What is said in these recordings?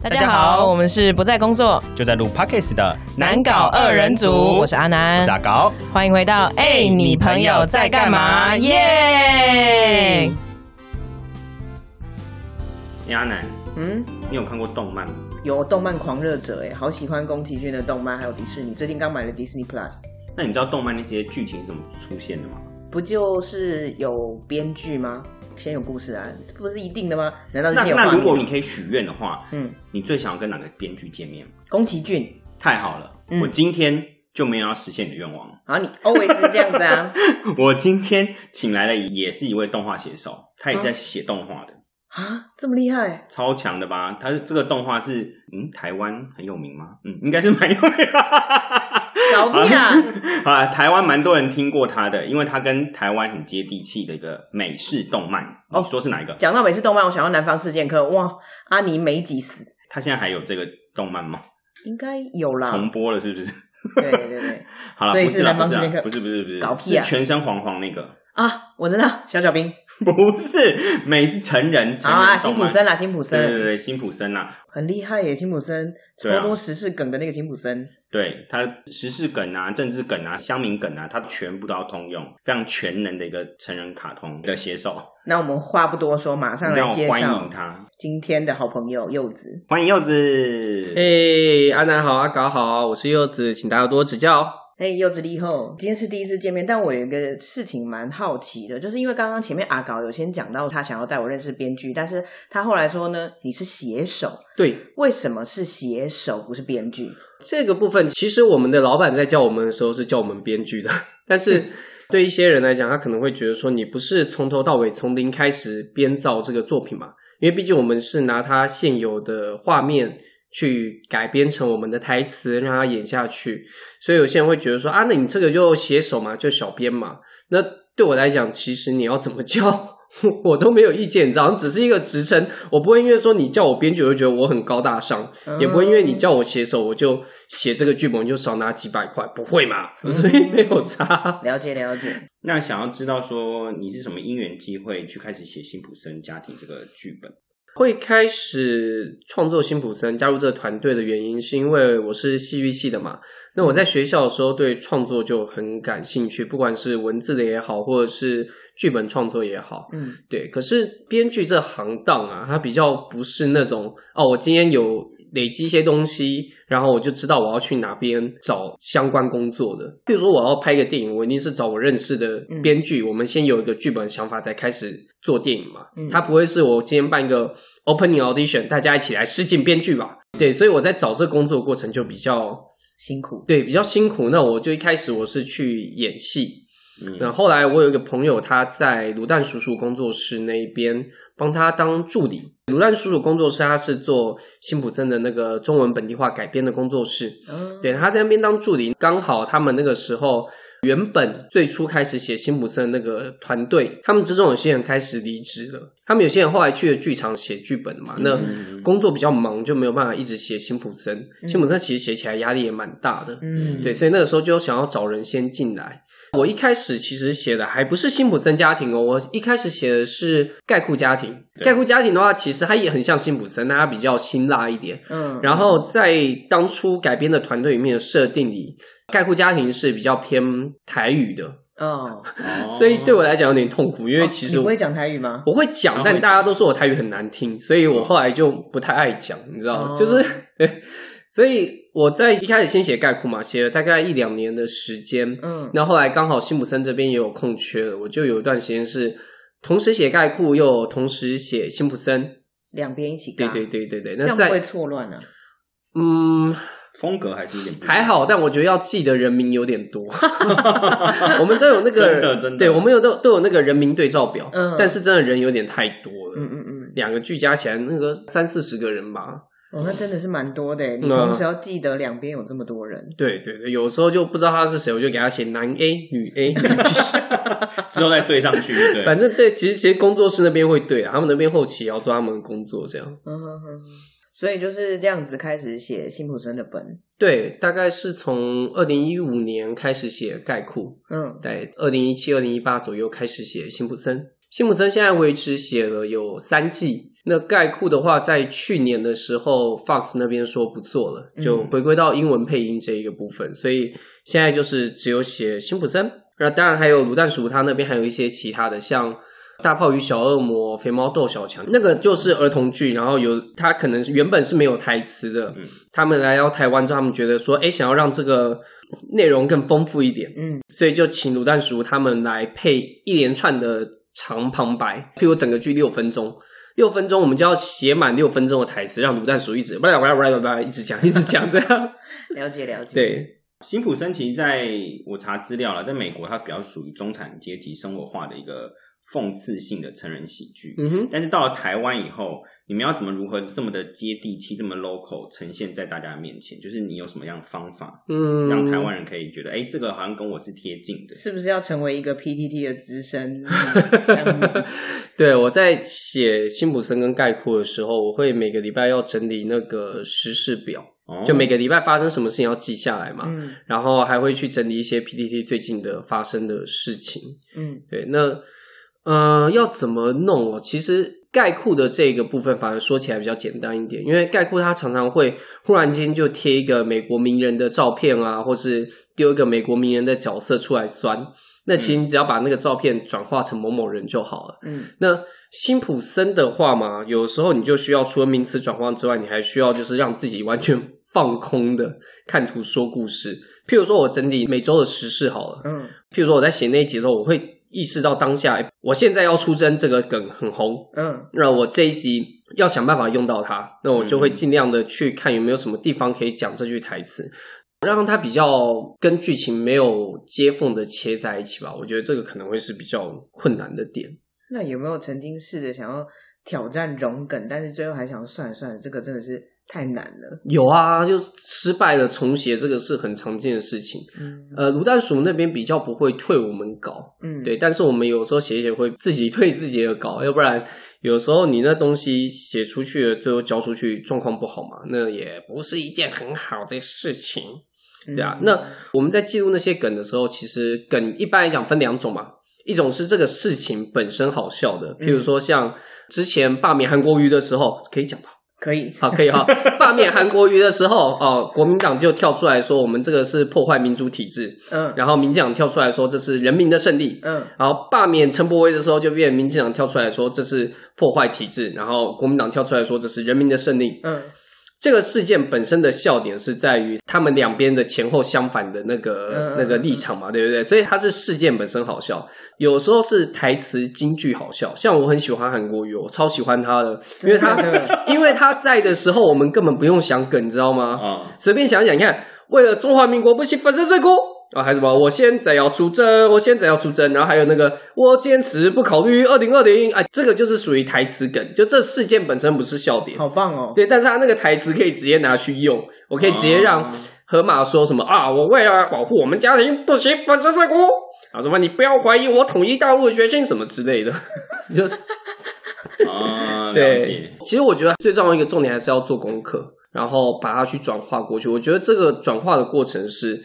大家好，我们是不在工作就在录 Podcast 的难搞二人组，我是阿南，我是阿搞，欢迎回到哎，你朋友在干嘛？耶！哎，阿南，嗯，你有看过动漫吗？有动漫狂热者哎，好喜欢宫崎骏的动漫，还有迪士尼，最近刚买了 Disney Plus。那你知道动漫那些剧情是怎么出现的吗？不就是有编剧吗？先有故事啊，这不是一定的吗？难道是那先有画面那如果你可以许愿的话，嗯，你最想要跟哪个编剧见面？宫崎骏，太好了，嗯我今天就没有要实现你的愿望。啊，你 always 是这样子啊？我今天请来了也是一位动画写手，他也是在写动画的，啊，这么厉害？超强的吧？他这个动画是嗯，台湾很有名吗？嗯，应该是蛮有名的。搞屁啊！啊，台湾蛮多人听过他的，因为他跟台湾很接地气的一个美式动漫。哦你说是哪一个？讲到美式动漫，我想到南方四剑客，哇，阿尼没几死，他现在还有这个动漫吗？应该有啦。重播了是不是？对对对 好了，所以是不是南方四剑客不是啊不是不是不是，搞屁啊是全身黄黄那个，啊，我知道小小兵，不是美是成人啊，人动漫。辛普森啦，辛普森对对对，辛普森啦，很厉害耶，辛普森超对啊多时事梗的那个辛普森。对他时事梗啊、政治梗啊、乡民梗啊，他全部都要通用，非常全能的一个成人卡通的写手。那我们话不多说，马上来介绍迎他，今天的好朋友柚子。欢迎柚子。嘿，阿南好，阿搞好，我是柚子，请大家多指教。嘿，柚子立后，今天是第一次见面，但我有一个事情蛮好奇的，就是因为刚刚前面阿搞有先讲到他想要带我认识编剧，但是他后来说呢，你是写手，对为什么是写手不是编剧？这个部分，其实我们的老板在叫我们的时候是叫我们编剧的，但是 对一些人来讲，他可能会觉得说，你不是从头到尾从零开始编造这个作品嘛？因为毕竟我们是拿他现有的画面去改编成我们的台词，让他演下去，所以有些人会觉得说，啊，那你这个就写手嘛，就小编嘛。那对我来讲，其实你要怎么叫？我都没有意见，你知道，只是一个职称，我不会因为说你叫我编剧，我就觉得我很高大上，也不会因为你叫我写手，我就写这个剧本就少拿几百块，不会嘛？所以没有差。了解了解，那想要知道说你是什么因缘机会去开始写辛普森家庭这个剧本？会开始创作辛普森，加入这个团队的原因，是因为我是戏剧系的嘛。那我在学校的时候对创作就很感兴趣，不管是文字的也好，或者是剧本创作也好，嗯，对。可是编剧这行当啊，它比较不是那种哦，我今天有累积一些东西，然后我就知道我要去哪边找相关工作的。比如说我要拍一个电影，我一定是找我认识的编剧，我们先有一个剧本想法，再开始做电影嘛。嗯它不会是我今天办一个 opening audition，大家一起来试镜编剧吧？对，所以我在找这工作过程就比较辛苦，对比较辛苦。那我就一开始我是去演戏，嗯，那后来我有一个朋友，他在卤蛋叔叔工作室那边帮他当助理。卤蛋叔叔工作室他是做辛普森的那个中文本地化改编的工作室，嗯，对，他在那边当助理，刚好他们那个时候原本最初开始写辛普森那个团队，他们之中有些人开始离职了，他们有些人后来去了剧场写剧本嘛，那嗯工作比较忙，就没有办法一直写辛普森。辛普森其实写起来压力也蛮大的，嗯，对，所以那个时候就想要找人先进来。我一开始其实写的还不是辛普森家庭哦，我一开始写的是盖库家庭。对。盖库家庭的话，其实它也很像辛普森，但它比较辛辣一点。嗯，然后在当初改编的团队里面的设定里，盖库家庭是比较偏台语的，哦，哦 所以对我来讲有点痛苦，因为其实我会讲台语吗？我会讲，但大家都说我台语很难听，所以我后来就不太爱讲，你知道就是对，所以我在一开始先写概括嘛，写了大概一两年的时间，嗯，然后后来刚好辛普森这边也有空缺了，我就有一段时间是同时写概括，又同时写辛普森。两边一起对，对对对对，那在这样不会错乱啊。嗯风格还是有点还好，但我觉得要记的人名有点多。我们都有那个，真的真的对我们有都都有那个人名对照表，嗯但是真的人有点太多了。嗯嗯嗯，两个剧加起来那个三四十个人吧。哦，那真的是蛮多的耶。你同时要记得两边有这么多人，对对对，有时候就不知道他是谁，我就给他写男 A、女 A。之后再对上去，对，反正对，其实其实工作室那边会对啊，他们那边后期也要做他们的工作，这样。嗯哼哼。所以就是这样子开始写辛普森的本，对，大概是从二零一五年开始写概括，嗯在二零一七、二零一八左右开始写辛普森。辛普森现在为止写了有三季，那概括的话，在去年的时候，Fox 那边说不做了，嗯。就回归到英文配音这一个部分，所以现在就是只有写辛普森。那当然还有卤蛋鼠，他那边还有一些其他的，像大炮与小恶魔、肥猫斗小强，那个就是儿童剧，然后有他可能原本是没有台词的，嗯。他们来到台湾之后，他们觉得说，哎，想要让这个内容更丰富一点，嗯。所以就请卤蛋叔他们来配一连串的长旁白，譬如整个剧六分钟，六分钟我们就要写满六分钟的台词，让卤蛋叔一直不啦不啦不啦不啦一直讲一直讲这样。了 解了解。，对，辛普森其实在我查资料了，在美国它比较属于中产阶级生活化的一个讽刺性的成人喜剧。嗯哼，但是到了台湾以后，你们要怎么如何这么的接地气、这么 local 呈现在大家的面前？就是你有什么样的方法，嗯，让台湾人可以觉得，哎、这个好像跟我是贴近的。是不是要成为一个 PTT 的资深项 目？对，我在写辛普森跟概括的时候，我会每个礼拜要整理那个时事表，哦就每个礼拜发生什么事情要记下来嘛，嗯然后还会去整理一些 PPT 最近的发生的事情。嗯对，那呃，要怎么弄哦？其实概括的这个部分反而说起来比较简单一点，因为概括它常常会忽然间就贴一个美国名人的照片啊，或是丢一个美国名人的角色出来酸。那其实你只要把那个照片转化成某某人就好了。嗯那辛普森的话嘛，有时候你就需要除了名词转换之外，你还需要就是让自己完全放空的看图说故事。譬如说我整理每周的时事好了，嗯譬如说我在写那一集的时候，我会意识到当下，诶我现在要出征这个梗很红，嗯那我这一集要想办法用到它，那我就会尽量的去看有没有什么地方可以讲这句台词，让它比较跟剧情没有接缝的切在一起吧。我觉得这个可能会是比较困难的点。那有没有曾经试着想要挑战融梗，但是最后还想算了算了，这个真的是太难了。有啊，就失败了重写，这个是很常见的事情。嗯呃，卤蛋鼠那边比较不会退我们稿，嗯，对，但是我们有时候写一写会自己退自己的稿，要不然有时候你那东西写出去了，最后交出去状况不好嘛，那也不是一件很好的事情。嗯对啊，那我们在记录那些梗的时候，其实梗一般来讲分两种嘛，一种是这个事情本身好笑的，譬如说像之前罢免韩国瑜的时候，可以讲吧？可以，好，可以哈。罢免韩国瑜的时候，哦，国民党就跳出来说我们这个是破坏民主体制，嗯然后民进党跳出来说这是人民的胜利，嗯然后罢免陈柏威的时候就变民进党跳出来说这是破坏体制，然后国民党跳出来说这是人民的胜利。嗯这个事件本身的笑点是在于他们两边的前后相反的那个、嗯那个立场嘛，对不对？所以它是事件本身好笑，有时候是台词京剧好笑。像我很喜欢韩国瑜，我超喜欢他的，因为他的 因为他在的时候，我们根本不用想梗，你知道吗？啊、随便想想，你看，为了中华民国不惜粉身碎骨啊，还有什么？我现在要出征，我现在要出征，然后还有那个，我坚持不考虑二零二零，啊，这个就是属于台词梗，就这事件本身不是笑点，好棒哦。对，但是他那个台词可以直接拿去用，我可以直接让哦河马说什么啊，我为了保护我们家庭，不惜粉身碎骨。啊，什么你不要怀疑我统一大陆的决心什么之类的，就是啊，了对解。，其实我觉得最重要的一个重点还是要做功课，然后把它去转化过去。我觉得这个转化的过程是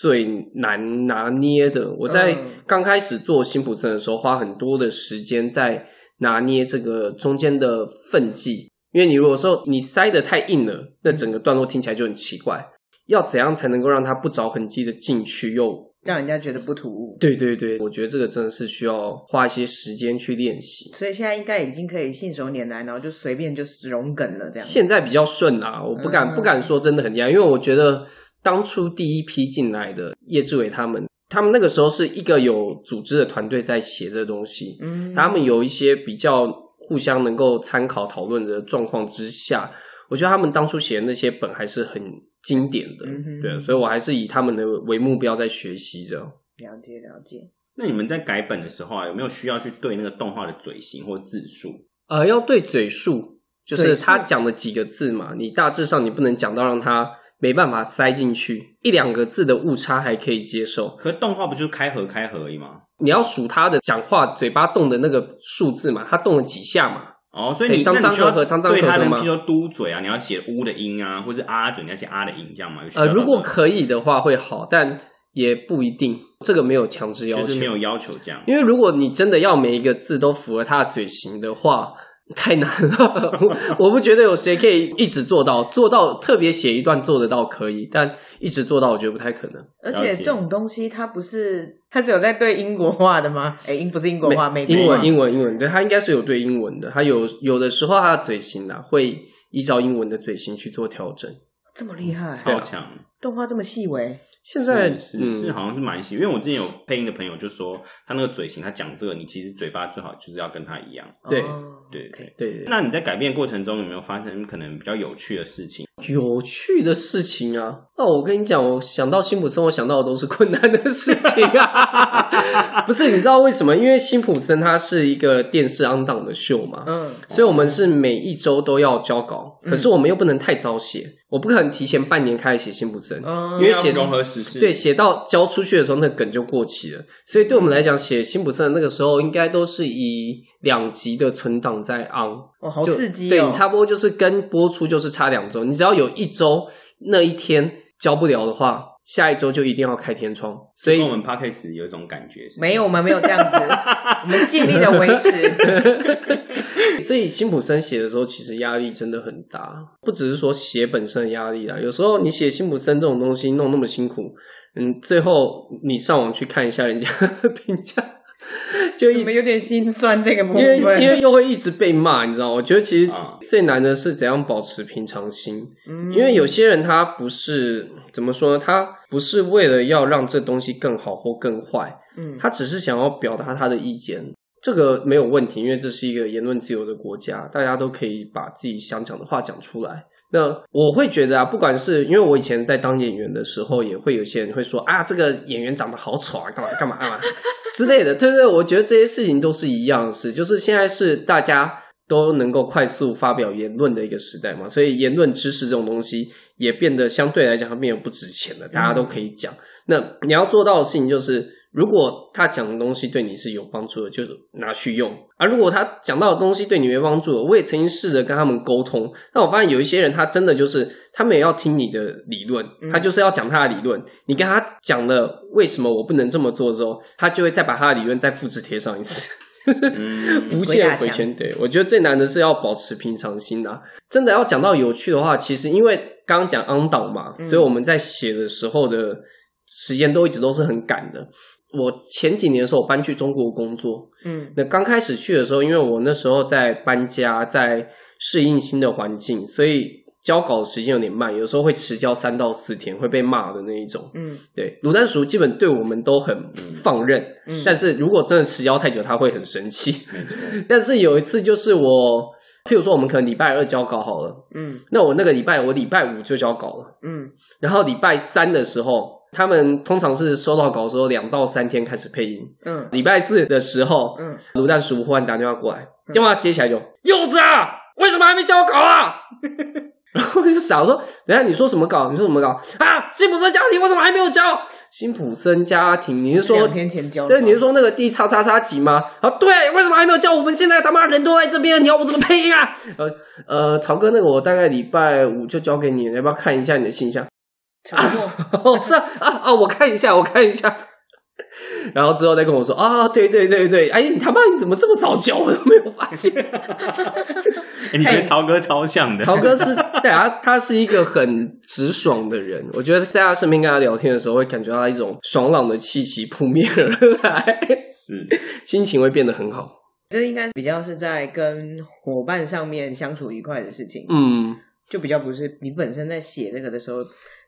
最难拿捏的。我在嗯刚开始做辛普森的时候，花很多的时间在拿捏这个中间的分际，因为你如果说你塞得太硬了，那整个段落听起来就很奇怪。要怎样才能够让它不着痕迹的进去，又让人家觉得不突兀。对对对，我觉得这个真的是需要花一些时间去练习。所以现在应该已经可以信手拈来，然后就随便就融梗了，这样。现在比较顺啦，我不敢、嗯不敢说真的很厉害，因为我觉得当初第一批进来的叶志伟他们，他们那个时候是一个有组织的团队在写这东西，嗯，他们有一些比较互相能够参考讨论的状况之下，我觉得他们当初写的那些本还是很经典的，嗯对，所以我还是以他们的为目标在学习着。了解了解。那你们在改本的时候啊，有没有需要去对那个动画的嘴型或字数？呃，要对嘴数，就是他讲的几个字嘛，你大致上你不能讲到让他没办法塞进去，一两个字的误差还可以接受。可是动画不就是开合开合而已吗？你要数他的讲话嘴巴动的那个数字嘛，他动了几下嘛？哦，所以你对张张合合张张合合吗譬如说嘟嘴啊，你要写呜的音啊，或是啊嘴，你要写啊的音，这样吗？呃，如果可以的话会好，但也不一定，这个没有强制要求。就是没有要求这样。因为如果你真的要每一个字都符合他的嘴型的话，太难了，我 我不觉得有谁可以一直做到，做到特别写一段做得到可以，但一直做到我觉得不太可能。而且这种东西它不是它是有在对英国话的吗？哎，英不是英国话，美英文英文英文，对，它应该是有对英文的，它有有的时候它的嘴型啊会依照英文的嘴型去做调整。这么厉害，超强。动画这么细微，现在是嗯是好像是蛮细，因为我之前有配音的朋友就说，他那个嘴型，他讲这个，你其实嘴巴最好就是要跟他一样。对哦对对。对对那你在改变过程中有没有发生可能比较有趣的事情？有趣的事情啊，那我跟你讲，我想到辛普森，我想到的都是困难的事情啊。不是，你知道为什么？因为辛普森它是一个电视 on 档的秀嘛，嗯，所以我们是每一周都要交稿，可是我们又不能太早写，我不可能提前半年开始写辛普森，嗯因为写融合时事，对，写到交出去的时候，那梗就过期了。所以对我们来讲，写辛普森那个时候，应该都是以两集的存档在 on，哦，好刺激哦对你！差不多就是跟播出就是差两周，你只要有一周那一天交不了的话，下一周就一定要开天窗。所以我们 podcast 有一种感觉是，没有，我们没有这样子，我们尽力的维持。所以辛普森写的时候，其实压力真的很大，不只是说写本身的压力啦，有时候你写辛普森这种东西弄那么辛苦，嗯，最后你上网去看一下人家评价，就一怎么有点心酸这个部因为？因为又会一直被骂，你知道吗？我觉得其实啊最难的是怎样保持平常心，嗯因为有些人他不是怎么说呢，他不是为了要让这东西更好或更坏，嗯他只是想要表达他的意见。这个没有问题，因为这是一个言论自由的国家，大家都可以把自己想讲的话讲出来。那我会觉得啊，不管是因为我以前在当演员的时候，也会有些人会说啊，这个演员长得好丑啊，干嘛干嘛干嘛之类的。对对，我觉得这些事情都是一样的事，就是现在是大家都能够快速发表言论的一个时代嘛，所以言论知识这种东西也变得相对来讲它变得不值钱了，大家都可以讲。那你要做到的事情就是。如果他讲的东西对你是有帮助的，就拿去用；而如果他讲到的东西对你没帮助的，我也曾经试着跟他们沟通。但我发现有一些人，他真的就是他们也要听你的理论，他就是要讲他的理论。你跟他讲了为什么我不能这么做之后，他就会再把他的理论再复制贴上一次。嗯，无限回圈。对我觉得最难的是要保持平常心啊。真的要讲到有趣的话，其实因为刚刚讲 on 档嘛，嗯所以我们在写的时候的时间都一直都是很赶的。我前几年的时候，我搬去中国工作，嗯。那刚开始去的时候，因为我那时候在搬家，在适应新的环境，所以交稿时间有点慢，有时候会迟交三到四天，会被骂的那一种。嗯。对，卤蛋叔基本对我们都很放任，嗯。但是如果真的迟交太久，他会很生气。但是有一次，就是我，譬如说，我们可能礼拜二交稿好了，嗯。那我那个礼拜我礼拜五就交稿了，嗯。然后礼拜三的时候，他们通常是收到稿之后两到三天开始配音，嗯礼拜四的时候，嗯，卤蛋叔忽然打电话过来，电话接起来就柚子啊，为什么还没交稿啊？然后我就想说，等下你说什么稿？你说什么稿啊？辛普森家庭为什么还没有交？辛普森家庭，你是说两天前交对，你是说那个第叉叉叉集吗？啊，对，为什么还没有叫？我们现在他妈人都在这边，你要我怎么配音啊？呃呃，曹哥，那个我大概礼拜五就交给你了，要不要看一下你的信箱？沉默。哦，是啊啊啊，我看一下，我看一下。然后之后再跟我说啊，对对对对，哎，你他妈你怎么这么早教？我都没有发现。哎你觉得曹哥超像的？曹哥是对啊，他是一个很直爽的人。我觉得在他身边跟他聊天的时候，会感觉到一种爽朗的气息扑面而来，是心情会变得很好。这应该比较是在跟伙伴上面相处愉快的事情，嗯，就比较不是你本身在写这个的时候，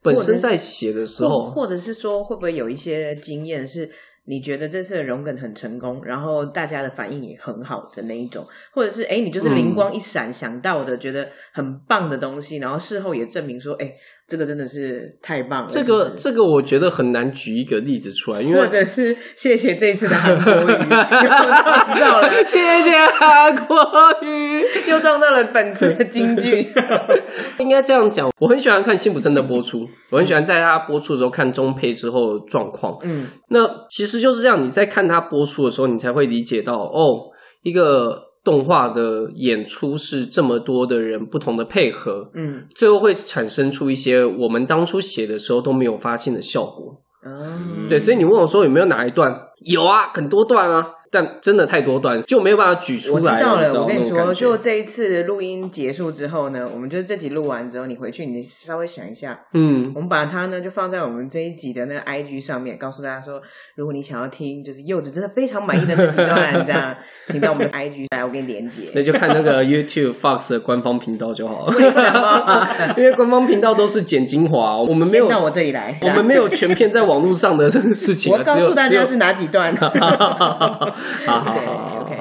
本身在写的时候，或者是说会不会有一些经验是你觉得这次的融梗很成功，然后大家的反应也很好的那一种，或者是哎你就是灵光一闪想到的，觉得很棒的东西，然后事后也证明说，哎这个真的是太棒了，这个就是这个我觉得很难举一个例子出来，因为或者是谢谢这次的韩国语，谢谢韩国语。又撞到了本次的金句。应该这样讲，我很喜欢看辛普森的播出，我很喜欢在他播出的时候看中配之后的状况。嗯那其实就是这样，你在看他播出的时候，你才会理解到哦，一个动画的演出是这么多的人不同的配合，嗯最后会产生出一些我们当初写的时候都没有发现的效果。嗯对，所以你问我说有没有哪一段？有啊，很多段啊。但真的太多段就没有办法举出来我知。道了，我跟你说，就这一次录音结束之后呢，我们就是这集录完之后，你回去你稍微想一下，嗯，我们把它呢就放在我们这一集的那个 IG 上面，告诉大家说，如果你想要听就是柚子真的非常满意的那几段，这样，请到我们的 IG 来，我给你连接。那就看那个 YouTube Fox 的官方频道就好了。为什么？因为官方频道都是剪精华，我们没有到我这里来，我们没有全片在网络上的这个事情啊，我告诉大家是哪几段。好好好 OK。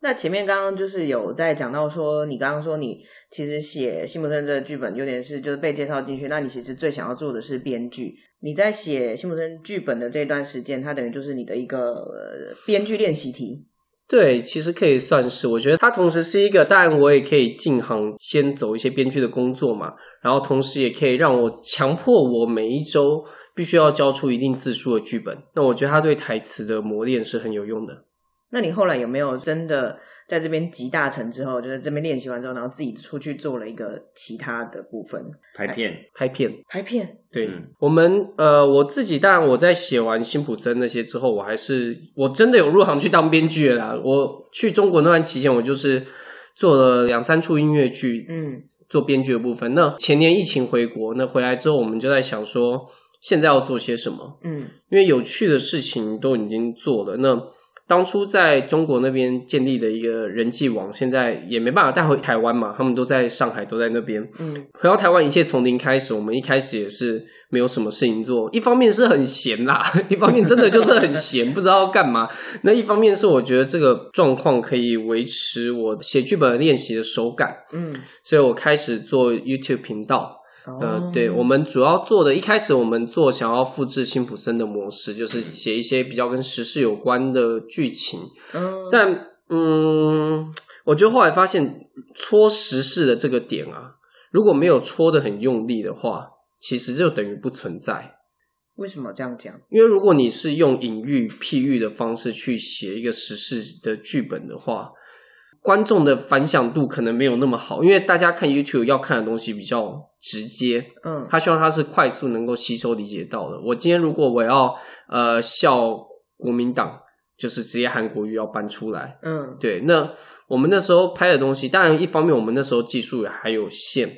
那前面刚刚就是有在讲到说，你刚刚说你其实写《辛普森》这个剧本有点是就是被介绍进去，那你其实最想要做的是编剧。你在写《辛普森》剧本的这段时间，它等于就是你的一个呃编剧练习题。对，其实可以算是，我觉得它同时是一个，当然我也可以进行先走一些编剧的工作嘛，然后同时也可以让我强迫我每一周必须要交出一定字数的剧本。那我觉得他对台词的磨练是很有用的。那你后来有没有真的在这边集大成之后，就在这边练习完之后，然后自己出去做了一个其他的部分拍片，拍片，拍片？对、嗯我们呃，我自己当然我在写完辛普森那些之后，我还是我真的有入行去当编剧了啦。我去中国那段期间，我就是做了两三出音乐剧，嗯做编剧的部分。那前年疫情回国，那回来之后，我们就在想说，现在要做些什么？嗯因为有趣的事情都已经做了。那当初在中国那边建立的一个人际网，现在也没办法带回台湾嘛，他们都在上海，都在那边。嗯回到台湾，一切从零开始。我们一开始也是没有什么事情做，一方面是很闲啦，一方面真的就是很闲，不知道要干嘛。那一方面是我觉得这个状况可以维持我写剧本练习的手感，嗯，所以我开始做 YouTube 频道。呃哦，对，我们主要做的，一开始我们做想要复制辛普森的模式，就是写一些比较跟时事有关的剧情。嗯，但嗯，我觉得后来发现戳时事的这个点啊，如果没有戳的很用力的话，其实就等于不存在。为什么这样讲？因为如果你是用隐喻、譬喻的方式去写一个时事的剧本的话，观众的反响度可能没有那么好，因为大家看 YouTube 要看的东西比较直接，嗯他希望他是快速能够吸收理解到的。我今天如果我要呃笑国民党，就是直接韩国语要搬出来，嗯对，那我们那时候拍的东西，当然一方面我们那时候技术也还有限，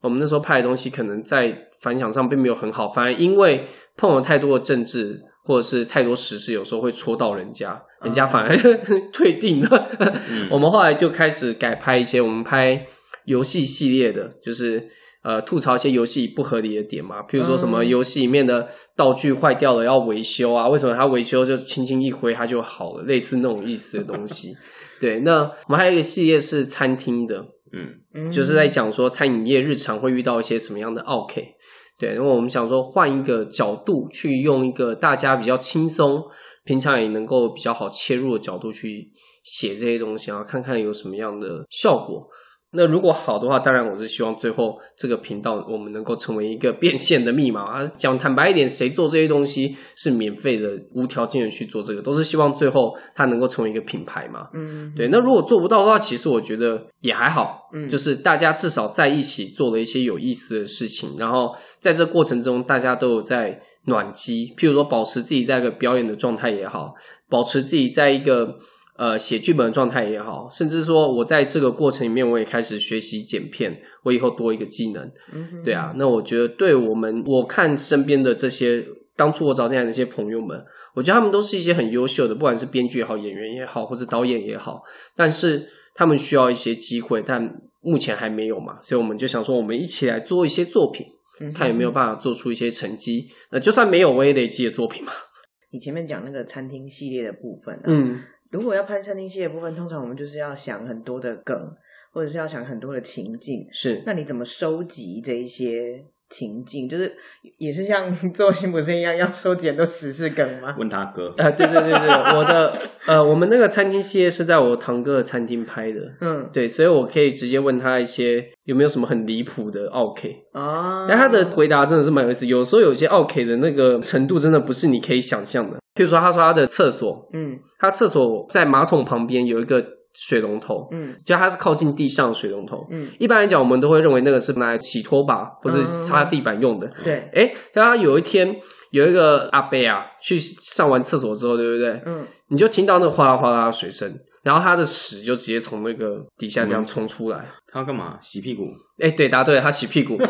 我们那时候拍的东西可能在反响上并没有很好，反而因为碰了太多的政治或者是太多时事，有时候会戳到人家，人家反而 退订了。我们后来就开始改拍一些，我们拍游戏系列的，就是。呃，吐槽一些游戏不合理的点嘛，譬如说什么嗯游戏里面的道具坏掉了要维修啊，为什么它维修就轻轻一挥它就好了，类似那种意思的东西。对，那我们还有一个系列是餐厅的，嗯，嗯，就是在讲说餐饮业日常会遇到一些什么样的 OK。对，因为我们想说换一个角度去用一个大家比较轻松，平常也能够比较好切入的角度去写这些东西，然后看看有什么样的效果。那如果好的话，当然我是希望最后这个频道我们能够成为一个变现的密码。啊，讲坦白一点，谁做这些东西是免费的、无条件的去做这个，都是希望最后它能够成为一个品牌嘛。嗯对，那如果做不到的话，其实我觉得也还好，嗯就是大家至少在一起做了一些有意思的事情，然后在这过程中，大家都有在暖机，譬如说保持自己在一个表演的状态也好，保持自己在一个呃写剧本的状态也好，甚至说我在这个过程里面，我也开始学习剪片，我以后多一个技能，嗯对啊，那我觉得对我们，我看身边的这些当初我找进来的这些朋友们，我觉得他们都是一些很优秀的，不管是编剧也好、演员也好，或者导演也好，但是他们需要一些机会，但目前还没有嘛，所以我们就想说，我们一起来做一些作品，看有没有办法做出一些成绩。那就算没有，我也累积的作品嘛。你前面讲那个餐厅系列的部分、啊，嗯，如果要拍餐厅系列的部分，通常我们就是要想很多的梗，或者是要想很多的情境。是。那你怎么收集这一些情境？就是也是像做辛普森一样，要收集很多时事梗吗？问他哥，呃，对对对对，我的呃，我们那个餐厅系列是在我堂哥的餐厅拍的，嗯，对，所以我可以直接问他一些有没有什么很离谱的 OK。哦，那他的回答真的是蛮有意思，有时候有些 OK 的那个程度真的不是你可以想象的。譬如说，他说他的厕所，嗯他厕所在马桶旁边有一个水龙头，嗯就它是靠近地上的水龙头。嗯，一般来讲，我们都会认为那个是拿来洗拖把或是擦地板用的。对，哎、但他有一天有一个阿伯啊，去上完厕所之后，对不对？嗯，你就听到那个哗啦哗啦的水声，然后他的屎就直接从那个底下这样冲出来。他要干嘛？洗屁股？哎、对，答对了，他洗屁股。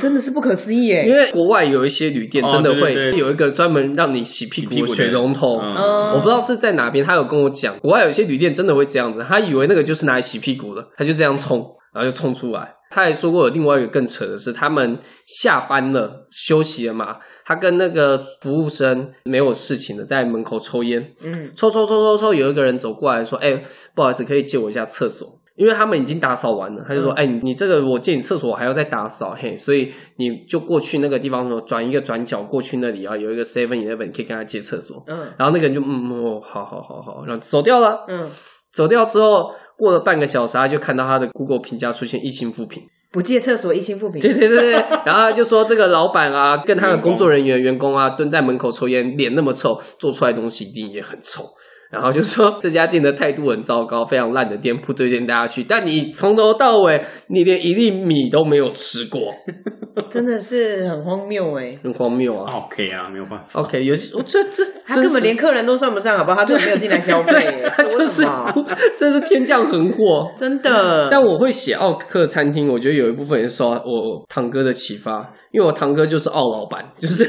真的是不可思议耶因。为国外有一些旅店哦真的会有一个专门让你洗屁股的水龙头。我不知道是在哪边，他有跟我讲，国外有一些旅店真的会这样子，他以为那个就是拿来洗屁股的，他就这样冲，然后就冲出来。他还说过有另外一个更扯的是，他们下班了休息了嘛，他跟那个服务生没有事情的，在门口抽烟，嗯抽抽抽抽抽，有一个人走过来说：“哎、不好意思，可以借我一下厕所？”因为他们已经打扫完了，他就说：“嗯哎、你你这个我借你厕所，我还要再打扫，嘿，所以你就过去那个地方，转一个转角过去那里啊，有一个 Seven Eleven 可以跟他借厕所。”嗯然后那个人就嗯嗯哦，好好好好，然后走掉了。嗯，走掉之后，过了半个小时，他就看到他的 Google 评价出现一星负评。不借厕所一星负评。对对对对，然后他就说这个老板啊，跟他的工作人员、员工啊，蹲在门口抽烟，脸那么臭，做出来东西一定也很臭。然后就说这家店的态度很糟糕，非常烂的店铺，推荐大家去。但你从头到尾，你连一粒米都没有吃过，真的是很荒谬哎。很荒谬啊。OK 啊，没有办法。OK，有些我这这他根本连客人都算不上，好不好？他根本没有进来消费耶，他就是什么不，真是天降横祸。真的。但我会写奥克餐厅，我觉得有一部分也是受我堂哥的启发，因为我堂哥就是奥老板，就是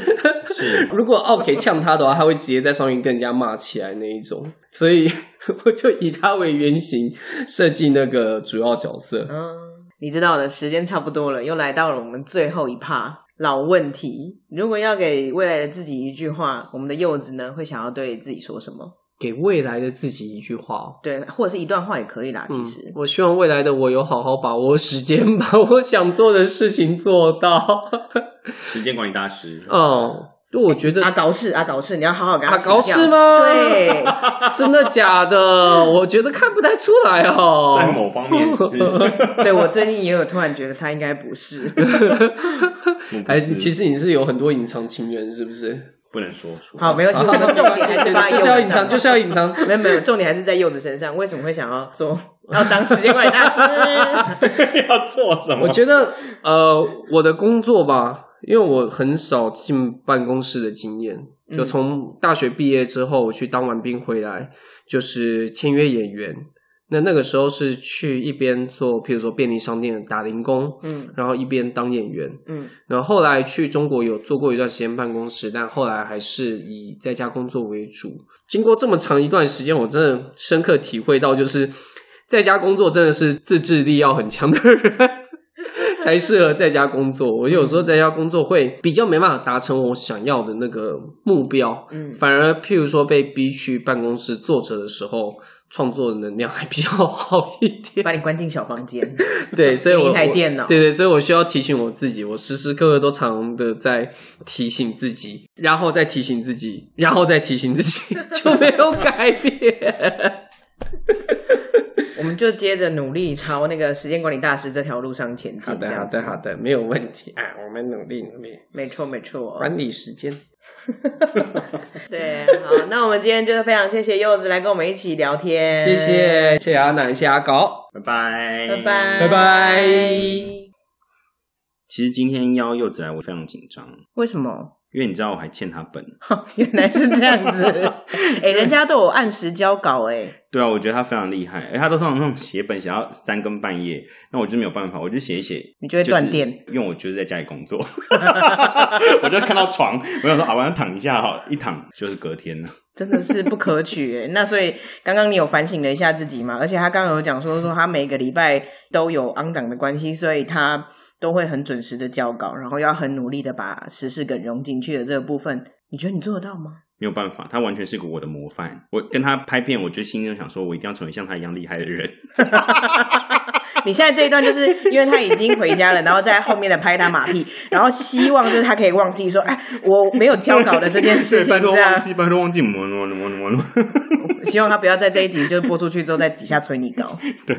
是 如果奥 K 呛他的话，他会直接在上面跟人家骂起来那一种，所以 我就以他为原型设计那个主要角色。嗯，你知道的，时间差不多了，又来到了我们最后一趴老问题。如果要给未来的自己一句话，我们的柚子呢会想要对自己说什么？给未来的自己一句话哦。对，或者是一段话也可以啦。其实，嗯，我希望未来的我有好好把握时间，把我想做的事情做到。时间管理大师，哦，就我觉得阿搞事阿搞事，你要好好跟他阿搞事吗对，真的假的？我觉得看不太出来哦。在某方面是，对我最近也有突然觉得他应该不是。还是其实你是有很多隐藏情人，是不是？不能说出。好，没关系，我们重点还是 就是要隐藏，就是要隐藏。没有没有，重点还是在柚子身上。为什么会想要做要当时间管理大师？要做什么？我觉得，呃，我的工作吧，因为我很少进办公室的经验，就从大学毕业之后，我去当完兵回来，就是签约演员。那那个时候是去一边做，譬如说便利商店的打零工，嗯然后一边当演员。嗯然后后来去中国有做过一段时间办公室，但后来还是以在家工作为主。经过这么长一段时间，我真的深刻体会到，就是在家工作真的是自制力要很强的人才适合在家工作。我有时候在家工作会比较没办法达成我想要的那个目标，嗯反而譬如说被逼去办公室坐着的时候。创作的能量还比较好一点，把你关进小房间。对，所以我一台电脑对对，所以我需要提醒我自己，我时时刻刻都常的在提醒自己，然后再提醒自己，然后再提醒自己，就没有改变。我们就接着努力朝那个时间管理大师这条路上前进。好的，好的，好的，没有问题啊，我们努力努力没错没错。管理时间。对，好，那我们今天就是非常谢谢柚子来跟我们一起聊天，谢谢，谢谢阿南，谢谢阿狗，拜拜，拜拜，拜拜。其实今天邀柚子来，我非常紧张，为什么？因为你知道我还欠他本。原来是这样子，哎、人家都有按时交稿、哎，对啊，我觉得他非常厉害，哎，他都通常那种写本写到三更半夜，那我就没有办法，我就写一写，你就会断电，因为我就是在家里工作，我就看到床，我想说啊，我要躺一下哈，一躺就是隔天了。真的是不可取、哎，那所以刚刚你有反省了一下自己嘛？而且他刚刚有讲说说他每个礼拜都有昂档的关系，所以他都会很准时的交稿，然后要很努力的把时事梗融进去的这个部分，你觉得你做得到吗？没有办法，他完全是个我的模范。我跟他拍片，我就心中想说，我一定要成为像他一样厉害的人。你现在这一段就是因为他已经回家了，然后在后面的拍他马屁，然后希望就是他可以忘记说，哎，我没有交稿的这件事情，拜托这样忘记，拜托忘记，么么么么么。希望他不要在这一集就是播出去之后在底下吹你高 对，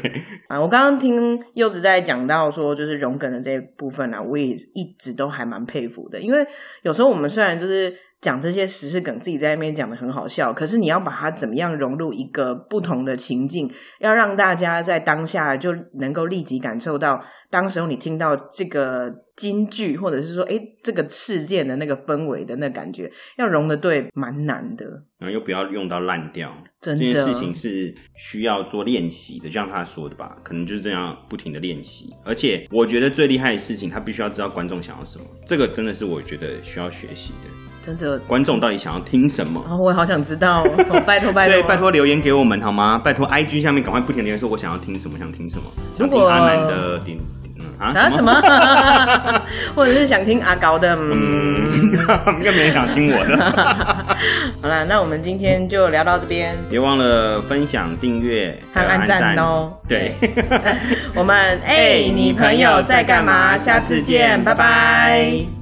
啊！我刚刚听柚子在讲到说，就是荣梗的这一部分啊，我也一直都还蛮佩服的，因为有时候我们虽然就是讲这些时事梗，自己在那边讲的很好笑，可是你要把它怎么样融入一个不同的情境，要让大家在当下就能够立即感受到，当时候你听到这个金句，或者是说，哎，这个事件的那个氛围的那感觉，要融的对，蛮难的。然后又不要用到烂掉，真这件事情是需要做练习的，就像他说的吧，可能就是这样不停的练习。而且我觉得最厉害的事情，他必须要知道观众想要什么，这个真的是我觉得需要学习的。真的，观众到底想要听什么？哦，我好想知道，哦、拜托拜托所以拜托留言给我们好吗？拜托 IG 下面赶快不停地留言说我想要听什么，想听什么，想听如果阿南的点嗯啊啊什么，或者是想听阿高的，嗯。嗯，又没人想听我的。好啦，那我们今天就聊到这边，别忘了分享、订阅和按赞哦。对，我们哎，你朋友在干嘛？下次见，拜拜。